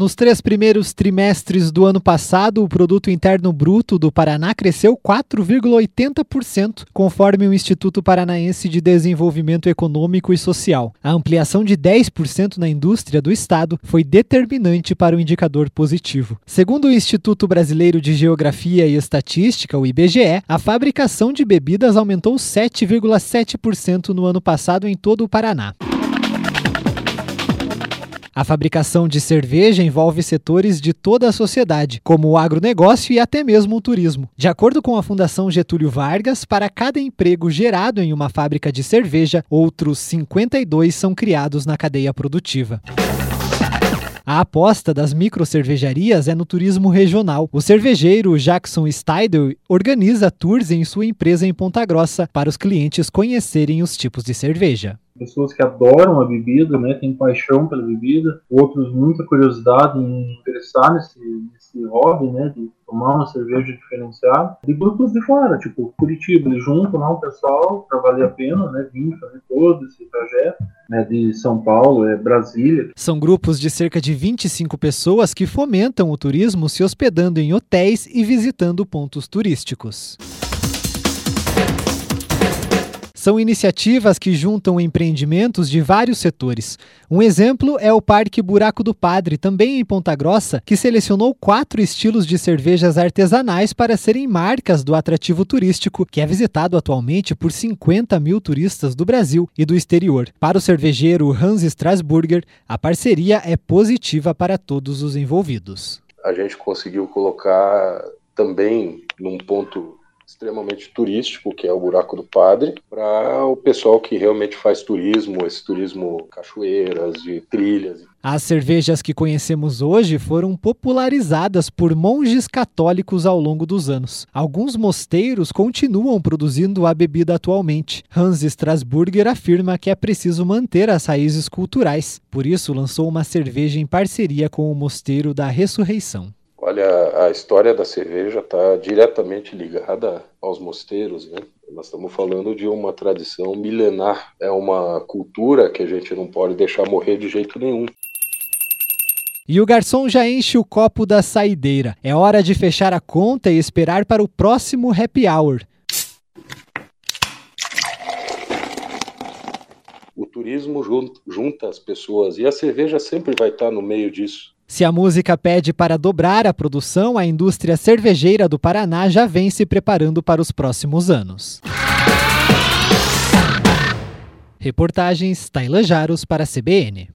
Nos três primeiros trimestres do ano passado, o produto interno bruto do Paraná cresceu 4,80%, conforme o Instituto Paranaense de Desenvolvimento Econômico e Social. A ampliação de 10% na indústria do estado foi determinante para o indicador positivo. Segundo o Instituto Brasileiro de Geografia e Estatística, o IBGE, a fabricação de bebidas aumentou 7,7% no ano passado em todo o Paraná. A fabricação de cerveja envolve setores de toda a sociedade, como o agronegócio e até mesmo o turismo. De acordo com a Fundação Getúlio Vargas, para cada emprego gerado em uma fábrica de cerveja, outros 52 são criados na cadeia produtiva. A aposta das microcervejarias é no turismo regional. O cervejeiro Jackson Steidel organiza tours em sua empresa em Ponta Grossa para os clientes conhecerem os tipos de cerveja pessoas que adoram a bebida, né, têm paixão pela bebida, outros muita curiosidade em interessar nesse, nesse hobby, né, de tomar uma cerveja diferenciada, e grupos de fora, tipo Curitiba, eles juntam lá um pessoal para valer a pena, né, vir fazer todo esse trajeto, né, de São Paulo, é Brasília. São grupos de cerca de 25 pessoas que fomentam o turismo se hospedando em hotéis e visitando pontos turísticos. São iniciativas que juntam empreendimentos de vários setores. Um exemplo é o Parque Buraco do Padre, também em Ponta Grossa, que selecionou quatro estilos de cervejas artesanais para serem marcas do atrativo turístico, que é visitado atualmente por 50 mil turistas do Brasil e do exterior. Para o cervejeiro Hans Strasburger, a parceria é positiva para todos os envolvidos. A gente conseguiu colocar também num ponto extremamente turístico, que é o Buraco do Padre, para o pessoal que realmente faz turismo, esse turismo cachoeiras, de trilhas. As cervejas que conhecemos hoje foram popularizadas por monges católicos ao longo dos anos. Alguns mosteiros continuam produzindo a bebida atualmente. Hans Strasburger afirma que é preciso manter as raízes culturais, por isso lançou uma cerveja em parceria com o Mosteiro da Ressurreição. Olha, a história da cerveja está diretamente ligada aos mosteiros, né? Nós estamos falando de uma tradição milenar, é uma cultura que a gente não pode deixar morrer de jeito nenhum. E o garçom já enche o copo da saideira. É hora de fechar a conta e esperar para o próximo happy hour. O turismo junta as pessoas e a cerveja sempre vai estar no meio disso. Se a música pede para dobrar a produção, a indústria cervejeira do Paraná já vem se preparando para os próximos anos. Reportagens Taila Jaros para a CBN.